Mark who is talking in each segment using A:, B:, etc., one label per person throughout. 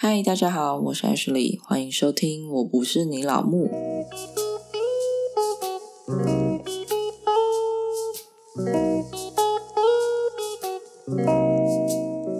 A: 嗨，大家好，我是 Ashley，欢迎收听。我不是你老木。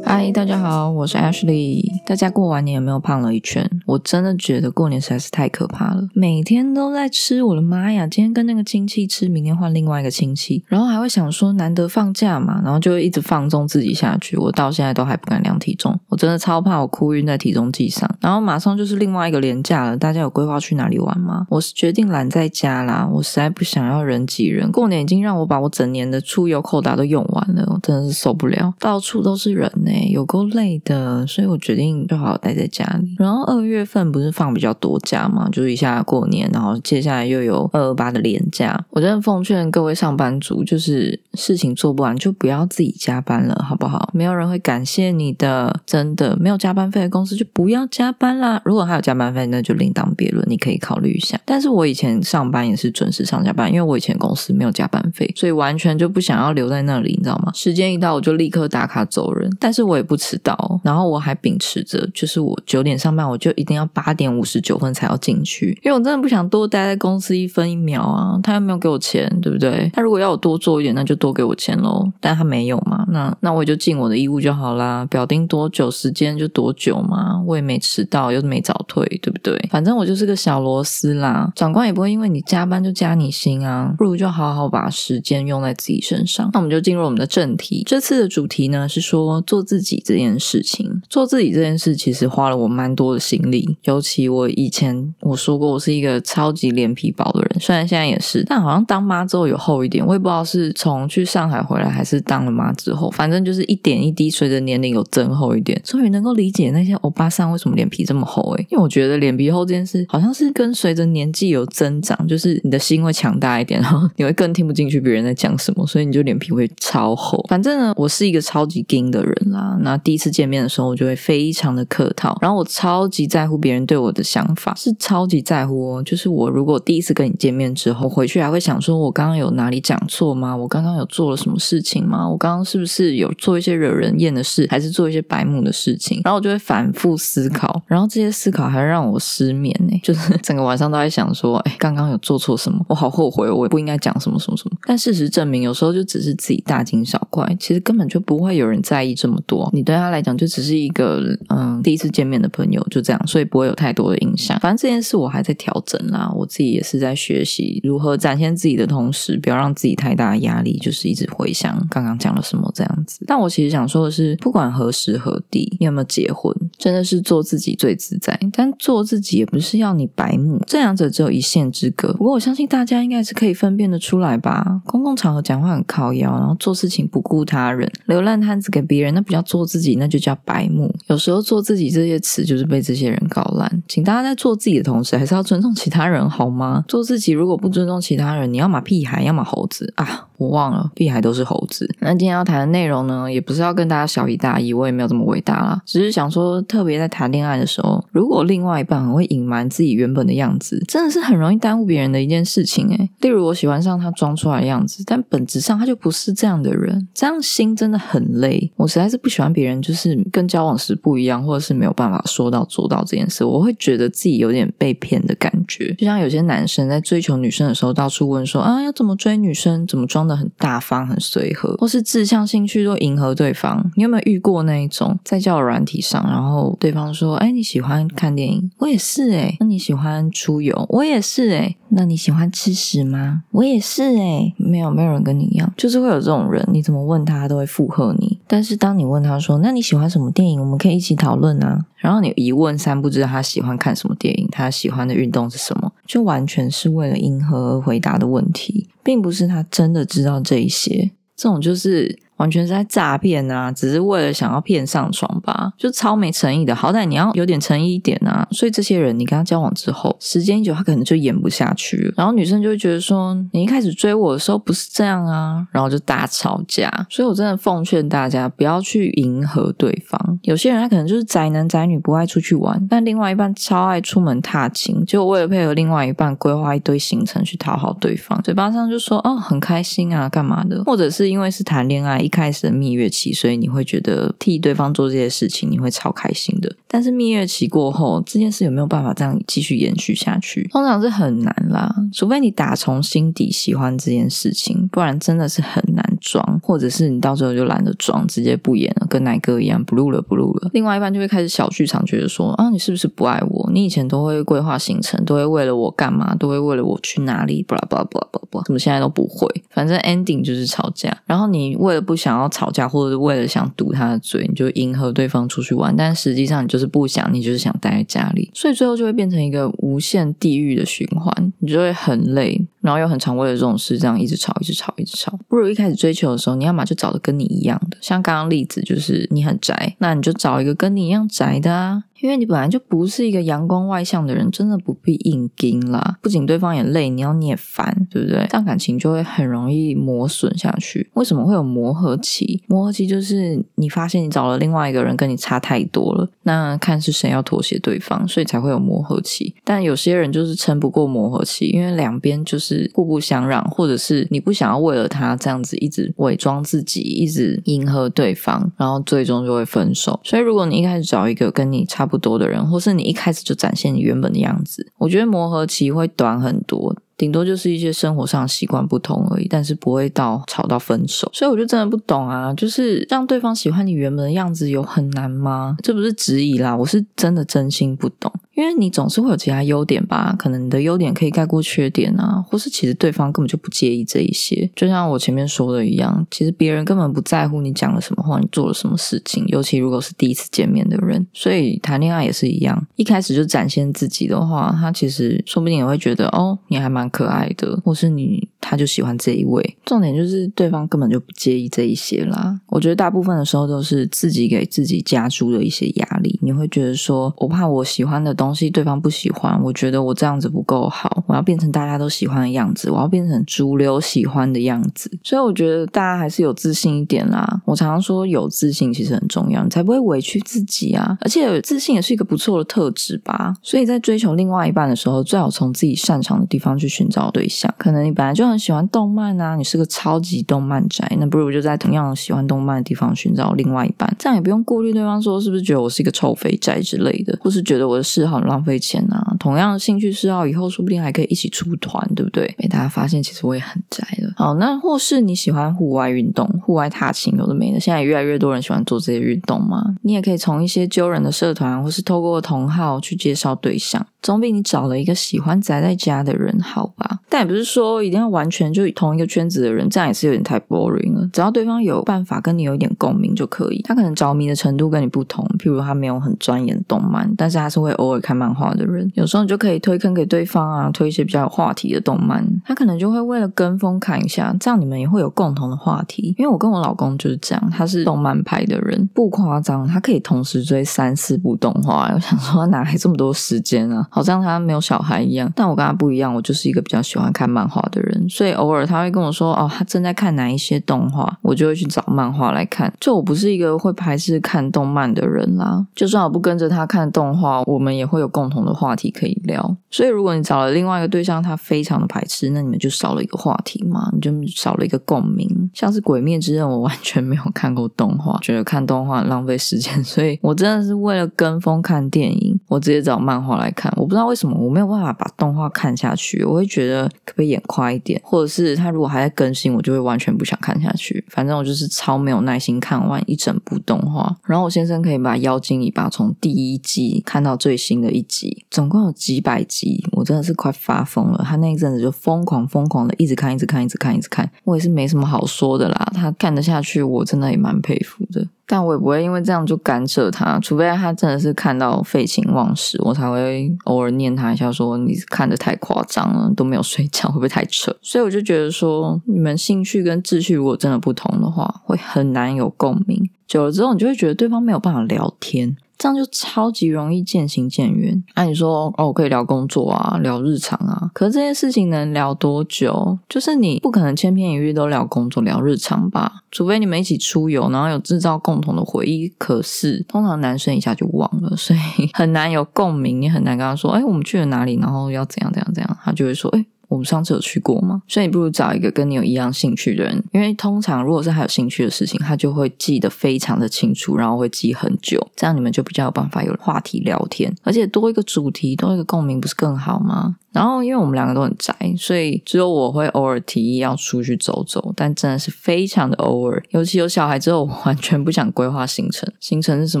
A: 嗨，大家好，我是 Ashley。大家过完年有没有胖了一圈？我真的觉得过年实在是太可怕了，每天都在吃，我的妈呀！今天跟那个亲戚吃，明天换另外一个亲戚，然后还会想说难得放假嘛，然后就一直放纵自己下去。我到现在都还不敢量体重，我真的超怕我哭晕在体重计上。然后马上就是另外一个年假了，大家有规划去哪里玩吗？我是决定懒在家啦，我实在不想要人挤人。过年已经让我把我整年的出游扣打都用完了，我真的是受不了，到处都是人呢。有够累的，所以我决定就好好待在家里。然后二月份不是放比较多假嘛，就是一下过年，然后接下来又有二二八的连假。我真的奉劝各位上班族，就是事情做不完就不要自己加班了，好不好？没有人会感谢你的，真的没有加班费的公司就不要加班啦。如果还有加班费，那就另当别论，你可以考虑一下。但是我以前上班也是准时上下班，因为我以前公司没有加班费，所以完全就不想要留在那里，你知道吗？时间一到我就立刻打卡走人，但是我也不迟到，然后我还秉持着，就是我九点上班，我就一一定要八点五十九分才要进去，因为我真的不想多待在公司一分一秒啊。他又没有给我钱，对不对？他如果要我多做一点，那就多给我钱喽。但他没有嘛，那那我也就尽我的义务就好啦。表定多久时间就多久嘛，我也没迟到，又没早退，对不对？反正我就是个小螺丝啦，长官也不会因为你加班就加你薪啊。不如就好好把时间用在自己身上。那我们就进入我们的正题，这次的主题呢是说做自己这件事情。做自己这件事其实花了我蛮多的心力，尤其我以前我说过我是一个超级脸皮薄的人，虽然现在也是，但好像当妈之后有厚一点。我也不知道是从去上海回来，还是当了妈之后，反正就是一点一滴随着年龄有增厚一点。终于能够理解那些欧巴桑为什么脸皮这么厚诶，因为我觉得脸皮厚这件事好像是跟随着年纪有增长，就是你的心会强大一点，然后你会更听不进去别人在讲什么，所以你就脸皮会超厚。反正呢，我是一个超级硬的人啦。那第一次见面的时候，我就会非常的客套，然后我超级在在乎别人对我的想法，是超级在乎哦。就是我如果第一次跟你见面之后回去，还会想说，我刚刚有哪里讲错吗？我刚刚有做了什么事情吗？我刚刚是不是有做一些惹人厌的事，还是做一些白目的事情？然后我就会反复思考，然后这些思考还让我失眠呢，就是整个晚上都在想说，哎，刚刚有做错什么？我好后悔，我也不应该讲什么什么什么。但事实证明，有时候就只是自己大惊小怪，其实根本就不会有人在意这么多。你对他来讲，就只是一个嗯第一次见面的朋友，就这样，所以不会有太多的影响。反正这件事我还在调整啦，我自己也是在学习如何展现自己的同时，不要让自己太大的压力，就是一直回想刚刚讲了什么这样子。但我其实想说的是，不管何时何地，你有没有结婚，真的是做自己最自在。但做自己也不是要你白目，这两者只有一线之隔。不过我相信大家应该是可以分辨得出来吧？公共场合讲话很靠腰，然后做事情不顾他人，留烂摊子给别人，那不叫做自己，那就叫白目。有时候做自己这些词就是被这些人搞烂。请大家在做自己的同时，还是要尊重其他人好吗？做自己如果不尊重其他人，你要么屁孩，要么猴子啊！我忘了，屁孩都是猴子。那今天要谈的内容呢，也不是要跟大家小题大意，我也没有这么伟大啦，只是想说，特别在谈恋爱的时候，如果另外一半很会隐瞒自己原本的样子，真的是很容易耽误别人的一件事情诶例如我喜欢上他装出来的样子，但本质上他就不是这样的人，这样心真的很累。我实在是不喜欢别人就是跟交往时不一样，或者是没有办法说到做到这件事，我会觉得自己有点被骗的感觉。就像有些男生在追求女生的时候，到处问说啊要怎么追女生，怎么装的很大方、很随和，或是志向、兴趣都迎合对方。你有没有遇过那一种在交友软体上，然后对方说哎你喜欢看电影，我也是哎，那你喜欢出游，我也是哎，那你喜欢吃屎吗？我也是哎，没有没有人跟你一样，就是会有这种人，你怎么问他他都会附和你。但是当你问他说那你喜欢什么电影，我们可以一起讨论啊。然后你一问三不知他喜欢看什么电影，他喜欢的运动是什么，就完全是为了迎合而回答的问题，并不是他真的知道这一些。这种就是完全是在诈骗啊！只是为了想要骗上床吧，就超没诚意的。好歹你要有点诚意一点啊！所以这些人，你跟他交往之后，时间一久，他可能就演不下去了。然后女生就会觉得说，你一开始追我的时候不是这样啊，然后就大吵架。所以我真的奉劝大家，不要去迎合对方。有些人他可能就是宅男宅女，不爱出去玩，但另外一半超爱出门踏青，就为了配合另外一半，规划一堆行程去讨好对方。嘴巴上就说哦很开心啊，干嘛的？或者是因为是谈恋爱。一开始的蜜月期，所以你会觉得替对方做这些事情，你会超开心的。但是蜜月期过后，这件事有没有办法这样继续延续下去？通常是很难啦，除非你打从心底喜欢这件事情，不然真的是很难装，或者是你到最后就懒得装，直接不演了，跟奶哥一样不录了不录了。另外一半就会开始小剧场，觉得说啊，你是不是不爱我？你以前都会规划行程，都会为了我干嘛？都会为了我去哪里？巴拉巴拉巴拉巴拉，怎么现在都不会？反正 ending 就是吵架。然后你为了不不想要吵架，或者是为了想堵他的嘴，你就迎合对方出去玩，但实际上你就是不想，你就是想待在家里，所以最后就会变成一个无限地狱的循环，你就会很累，然后又很常为了这种事这样一直吵，一直吵，一直吵。不如一开始追求的时候，你要么就找的跟你一样的，像刚刚例子就是你很宅，那你就找一个跟你一样宅的啊。因为你本来就不是一个阳光外向的人，真的不必硬盯啦。不仅对方也累，你要你也烦，对不对？这样感情就会很容易磨损下去。为什么会有磨合期？磨合期就是你发现你找了另外一个人跟你差太多了，那看是谁要妥协对方，所以才会有磨合期。但有些人就是撑不过磨合期，因为两边就是互不相让，或者是你不想要为了他这样子一直伪装自己，一直迎合对方，然后最终就会分手。所以如果你一开始找一个跟你差不，不多的人，或是你一开始就展现你原本的样子，我觉得磨合期会短很多，顶多就是一些生活上习惯不同而已，但是不会到吵到分手。所以我就真的不懂啊，就是让对方喜欢你原本的样子有很难吗？这不是质疑啦，我是真的真心不懂。因为你总是会有其他优点吧，可能你的优点可以盖过缺点啊，或是其实对方根本就不介意这一些。就像我前面说的一样，其实别人根本不在乎你讲了什么话，你做了什么事情。尤其如果是第一次见面的人，所以谈恋爱也是一样，一开始就展现自己的话，他其实说不定也会觉得哦，你还蛮可爱的，或是你他就喜欢这一位。重点就是对方根本就不介意这一些啦。我觉得大部分的时候都是自己给自己加诸了一些压力，你会觉得说我怕我喜欢的东。东西对方不喜欢，我觉得我这样子不够好，我要变成大家都喜欢的样子，我要变成主流喜欢的样子。所以我觉得大家还是有自信一点啦。我常常说有自信其实很重要，你才不会委屈自己啊。而且自信也是一个不错的特质吧。所以在追求另外一半的时候，最好从自己擅长的地方去寻找对象。可能你本来就很喜欢动漫啊，你是个超级动漫宅，那不如就在同样喜欢动漫的地方寻找另外一半，这样也不用顾虑对方说是不是觉得我是一个臭肥宅之类的，或是觉得我的嗜好。很浪费钱啊！同样的兴趣嗜好，以后说不定还可以一起出团，对不对？被大家发现，其实我也很宅的。好，那或是你喜欢户外运动、户外踏青，有的没的。现在越来越多人喜欢做这些运动嘛。你也可以从一些揪人的社团，或是透过同号去介绍对象，总比你找了一个喜欢宅在家的人好吧？但也不是说一定要完全就同一个圈子的人，这样也是有点太 boring 了。只要对方有办法跟你有一点共鸣就可以。他可能着迷的程度跟你不同，譬如他没有很钻研动漫，但是他是会偶尔。看漫画的人，有时候你就可以推坑给对方啊，推一些比较有话题的动漫，他可能就会为了跟风看一下，这样你们也会有共同的话题。因为我跟我老公就是这样，他是动漫派的人，不夸张，他可以同时追三四部动画。我想说，哪来这么多时间啊？好像他没有小孩一样。但我跟他不一样，我就是一个比较喜欢看漫画的人，所以偶尔他会跟我说，哦，他正在看哪一些动画，我就会去找漫画来看。就我不是一个会排斥看动漫的人啦，就算我不跟着他看动画，我们也会。有共同的话题可以聊，所以如果你找了另外一个对象，他非常的排斥，那你们就少了一个话题嘛，你就少了一个共鸣。像是《鬼灭之刃》，我完全没有看过动画，觉得看动画浪费时间，所以我真的是为了跟风看电影，我直接找漫画来看。我不知道为什么我没有办法把动画看下去，我会觉得可不可以演快一点，或者是他如果还在更新，我就会完全不想看下去。反正我就是超没有耐心看完一整部动画。然后我先生可以把《妖精尾巴》从第一季看到最新。的一集，总共有几百集，我真的是快发疯了。他那一阵子就疯狂疯狂的一直看，一直看，一直看，一直看。我也是没什么好说的啦，他看得下去，我真的也蛮佩服的。但我也不会因为这样就干涉他，除非他真的是看到废寝忘食，我才会偶尔念他一下，说你看的太夸张了，都没有睡觉，会不会太扯？所以我就觉得说，你们兴趣跟秩序如果真的不同的话，会很难有共鸣。久了之后，你就会觉得对方没有办法聊天。这样就超级容易渐行渐远。那你说哦，我可以聊工作啊，聊日常啊，可是这件事情能聊多久？就是你不可能千篇一律都聊工作、聊日常吧？除非你们一起出游，然后有制造共同的回忆。可是通常男生一下就忘了，所以 很难有共鸣，也很难跟他说：“哎，我们去了哪里？然后要怎样怎样怎样？”他就会说：“哎。”我们上次有去过吗？所以你不如找一个跟你有一样兴趣的人，因为通常如果是他有兴趣的事情，他就会记得非常的清楚，然后会记很久，这样你们就比较有办法有话题聊天，而且多一个主题，多一个共鸣，不是更好吗？然后，因为我们两个都很宅，所以只有我会偶尔提议要出去走走，但真的是非常的偶尔。尤其有小孩之后，我完全不想规划行程。行程是什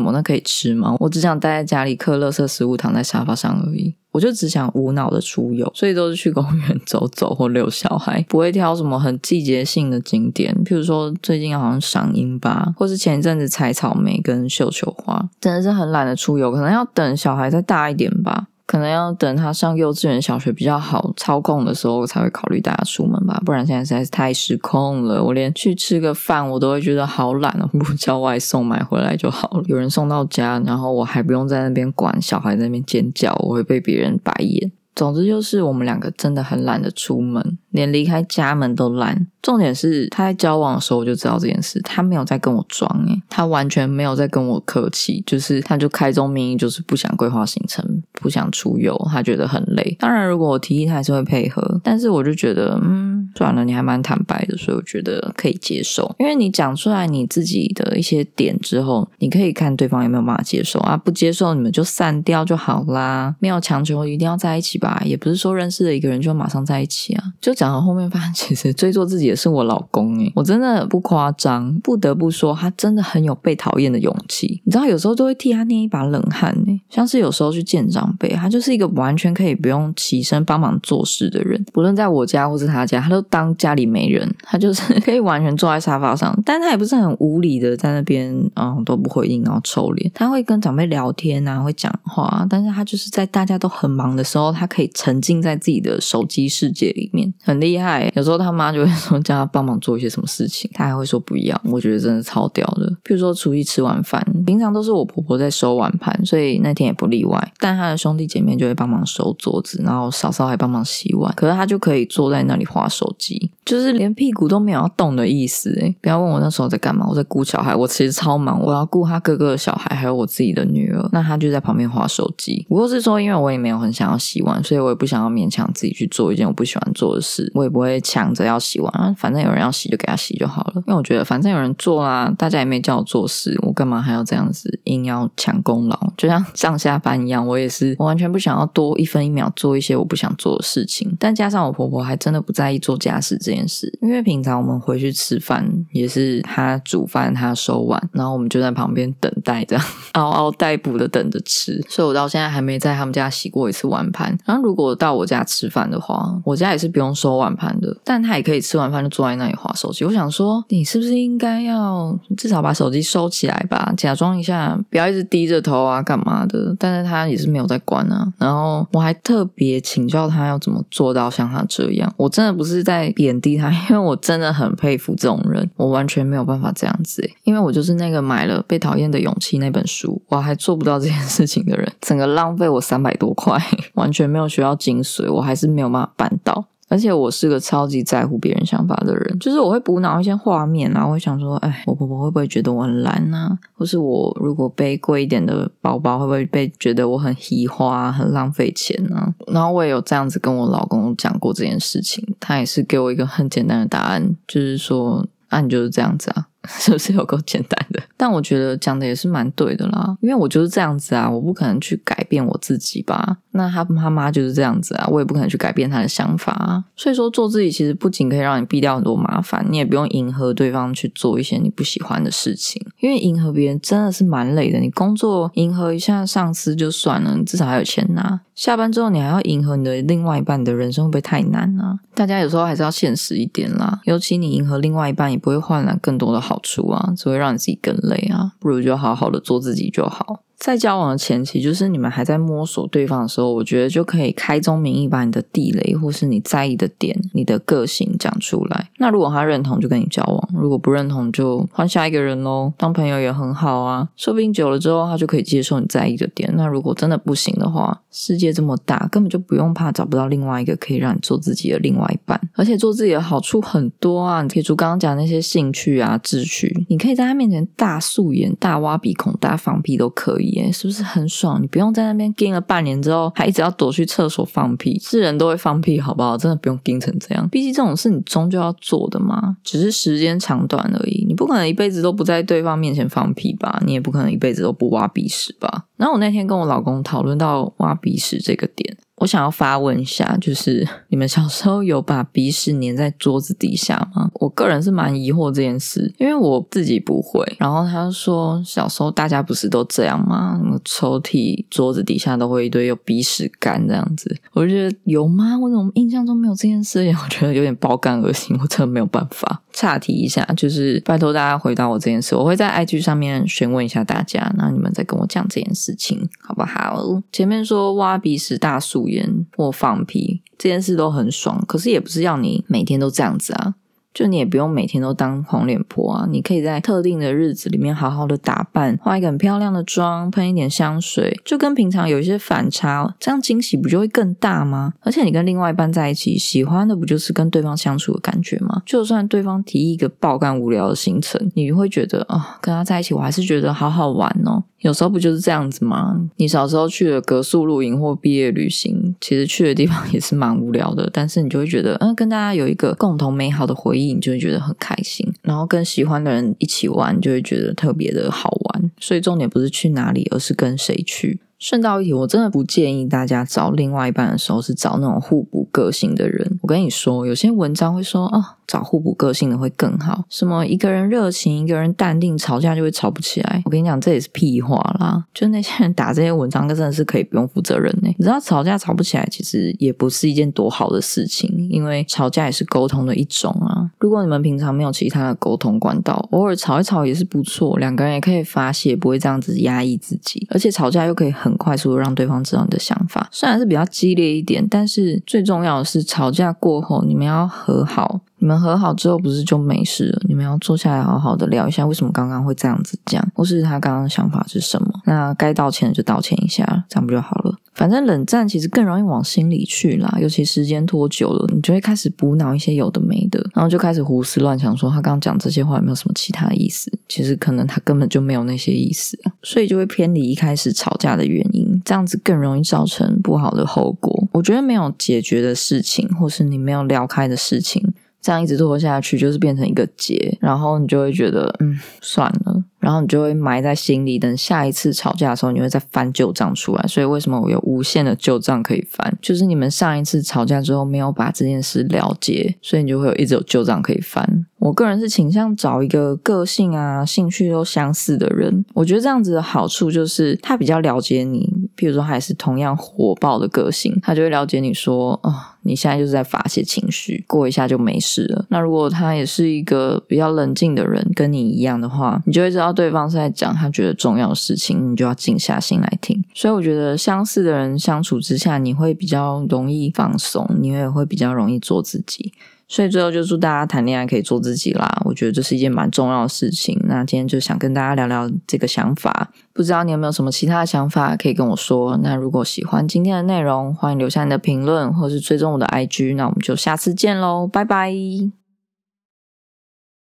A: 么？那可以吃吗？我只想待在家里嗑乐色食物，躺在沙发上而已。我就只想无脑的出游，所以都是去公园走走或遛小孩，不会挑什么很季节性的景点。譬如说最近好像赏樱吧，或是前一阵子采草莓跟绣球花，真的是很懒得出游，可能要等小孩再大一点吧。可能要等他上幼稚园、小学比较好操控的时候，才会考虑大家出门吧。不然现在实在是太失控了，我连去吃个饭我都会觉得好懒哦，不如叫外送买回来就好了。有人送到家，然后我还不用在那边管小孩在那边尖叫，我会被别人白眼。总之就是我们两个真的很懒得出门，连离开家门都懒。重点是他在交往的时候我就知道这件事，他没有在跟我装诶，他完全没有在跟我客气，就是他就开宗明义就是不想规划行程，不想出游，他觉得很累。当然如果我提议他还是会配合，但是我就觉得嗯，算了，你还蛮坦白的，所以我觉得可以接受。因为你讲出来你自己的一些点之后，你可以看对方有没有办法接受啊，不接受你们就散掉就好啦，没有强求一定要在一起吧，也不是说认识了一个人就马上在一起啊。就讲到后面发现 其实追做自己的。是我老公诶，我真的不夸张，不得不说他真的很有被讨厌的勇气。你知道，有时候都会替他捏一把冷汗呢。像是有时候去见长辈，他就是一个完全可以不用起身帮忙做事的人。不论在我家或是他家，他都当家里没人，他就是 可以完全坐在沙发上。但他也不是很无理的在那边，嗯，都不回应，然后臭脸。他会跟长辈聊天啊，会讲话，但是他就是在大家都很忙的时候，他可以沉浸在自己的手机世界里面，很厉害。有时候他妈就会说。叫他帮忙做一些什么事情，他还会说不一样。我觉得真的超屌的。比如说，出去吃晚饭，平常都是我婆婆在收碗盘，所以那天也不例外。但他的兄弟姐妹就会帮忙收桌子，然后嫂嫂还帮忙洗碗。可是他就可以坐在那里划手机，就是连屁股都没有要动的意思。哎，不要问我那时候在干嘛，我在顾小孩。我其实超忙，我要顾他哥哥的小孩，还有我自己的女儿。那他就在旁边划手机。不过是说，因为我也没有很想要洗碗，所以我也不想要勉强自己去做一件我不喜欢做的事。我也不会抢着要洗碗。反正有人要洗就给他洗就好了，因为我觉得反正有人做啊，大家也没叫我做事，我干嘛还要这样子硬要抢功劳？就像上下班一样，我也是，我完全不想要多一分一秒做一些我不想做的事情。但加上我婆婆还真的不在意做家事这件事，因为平常我们回去吃饭也是他煮饭、他收碗，然后我们就在旁边等待，这样嗷嗷待哺的等着吃。所以我到现在还没在他们家洗过一次碗盘。然后如果到我家吃饭的话，我家也是不用收碗盘的，但他也可以吃完饭。就坐在那里划手机，我想说，你是不是应该要至少把手机收起来吧，假装一下，不要一直低着头啊，干嘛的？但是他也是没有在关啊。然后我还特别请教他要怎么做到像他这样。我真的不是在贬低他，因为我真的很佩服这种人，我完全没有办法这样子。因为我就是那个买了《被讨厌的勇气》那本书，我还做不到这件事情的人，整个浪费我三百多块，完全没有学到精髓，我还是没有办法办到。而且我是个超级在乎别人想法的人，就是我会补脑一些画面然后会想说，哎，我婆婆会不会觉得我很懒呢？或是我如果背贵一点的包包，会不会被觉得我很稀花、很浪费钱呢？然后我也有这样子跟我老公讲过这件事情，他也是给我一个很简单的答案，就是说，那你就是这样子啊。是不是有够简单的？但我觉得讲的也是蛮对的啦，因为我就是这样子啊，我不可能去改变我自己吧。那他他妈就是这样子啊，我也不可能去改变他的想法啊。所以说，做自己其实不仅可以让你避掉很多麻烦，你也不用迎合对方去做一些你不喜欢的事情。因为迎合别人真的是蛮累的。你工作迎合一下上司就算了，你至少还有钱拿。下班之后你还要迎合你的另外一半，你的人生会不会太难呢？大家有时候还是要现实一点啦。尤其你迎合另外一半，也不会换来更多的好。好处啊，只会让你自己更累啊，不如就好好的做自己就好。在交往的前期，就是你们还在摸索对方的时候，我觉得就可以开宗明义把你的地雷或是你在意的点、你的个性讲出来。那如果他认同，就跟你交往；如果不认同，就换下一个人喽。当朋友也很好啊，说不定久了之后，他就可以接受你在意的点。那如果真的不行的话，世界这么大，根本就不用怕找不到另外一个可以让你做自己的另外一半。而且做自己的好处很多啊，铁柱刚刚讲那些兴趣啊、志趣，你可以在他面前大素颜、大挖鼻孔、大放屁都可以。耶，是不是很爽？你不用在那边盯了半年之后，还一直要躲去厕所放屁。是人都会放屁，好不好？真的不用盯成这样。毕竟这种事你终究要做的嘛，只是时间长短而已。你不可能一辈子都不在对方面前放屁吧？你也不可能一辈子都不挖鼻屎吧？然后我那天跟我老公讨论到挖鼻屎这个点。我想要发问一下，就是 你们小时候有把鼻屎粘在桌子底下吗？我个人是蛮疑惑这件事，因为我自己不会。然后他说，小时候大家不是都这样吗？什么抽屉、桌子底下都会一堆有鼻屎干这样子。我就觉得有吗？我怎么印象中没有这件事？我觉得有点爆肝恶心，我真的没有办法。岔题一下，就是拜托大家回答我这件事，我会在 IG 上面询问一下大家，然后你们再跟我讲这件事情好不好？前面说挖鼻屎大素颜或放屁这件事都很爽，可是也不是要你每天都这样子啊。就你也不用每天都当黄脸婆啊，你可以在特定的日子里面好好的打扮，化一个很漂亮的妆，喷一点香水，就跟平常有一些反差，这样惊喜不就会更大吗？而且你跟另外一半在一起，喜欢的不就是跟对方相处的感觉吗？就算对方提一个爆干无聊的行程，你会觉得啊，跟他在一起我还是觉得好好玩哦。有时候不就是这样子吗？你小时候去了格宿露营或毕业旅行，其实去的地方 也是蛮无聊的，但是你就会觉得，嗯，跟大家有一个共同美好的回忆，你就会觉得很开心。然后跟喜欢的人一起玩，就会觉得特别的好玩。所以重点不是去哪里，而是跟谁去。顺道一提，我真的不建议大家找另外一半的时候是找那种互补个性的人。我跟你说，有些文章会说啊。找互补个性的会更好。什么一个人热情，一个人淡定，吵架就会吵不起来。我跟你讲，这也是屁话啦！就那些人打这些文章，真的是可以不用负责任呢。你知道吵架吵不起来，其实也不是一件多好的事情，因为吵架也是沟通的一种啊。如果你们平常没有其他的沟通管道，偶尔吵一吵也是不错，两个人也可以发泄，不会这样子压抑自己。而且吵架又可以很快速让对方知道你的想法，虽然是比较激烈一点，但是最重要的是吵架过后你们要和好。你们和好之后不是就没事了？你们要坐下来好好的聊一下，为什么刚刚会这样子讲，或是他刚刚的想法是什么？那该道歉的就道歉一下，这样不就好了？反正冷战其实更容易往心里去啦，尤其时间拖久了，你就会开始补脑一些有的没的，然后就开始胡思乱想，说他刚刚讲这些话有没有什么其他意思？其实可能他根本就没有那些意思，所以就会偏离一开始吵架的原因，这样子更容易造成不好的后果。我觉得没有解决的事情，或是你没有聊开的事情。这样一直拖下去，就是变成一个结，然后你就会觉得，嗯，算了。然后你就会埋在心里，等下一次吵架的时候，你会再翻旧账出来。所以为什么我有无限的旧账可以翻？就是你们上一次吵架之后没有把这件事了结，所以你就会有一直有旧账可以翻。我个人是倾向找一个个性啊、兴趣都相似的人。我觉得这样子的好处就是他比较了解你。譬如说，还是同样火爆的个性，他就会了解你说，哦，你现在就是在发泄情绪，过一下就没事了。那如果他也是一个比较冷静的人，跟你一样的话，你就会知道。对方是在讲他觉得重要的事情，你就要静下心来听。所以我觉得相似的人相处之下，你会比较容易放松，你也会比较容易做自己。所以最后就祝大家谈恋爱可以做自己啦！我觉得这是一件蛮重要的事情。那今天就想跟大家聊聊这个想法，不知道你有没有什么其他的想法可以跟我说？那如果喜欢今天的内容，欢迎留下你的评论，或是追踪我的 IG。那我们就下次见喽，拜拜。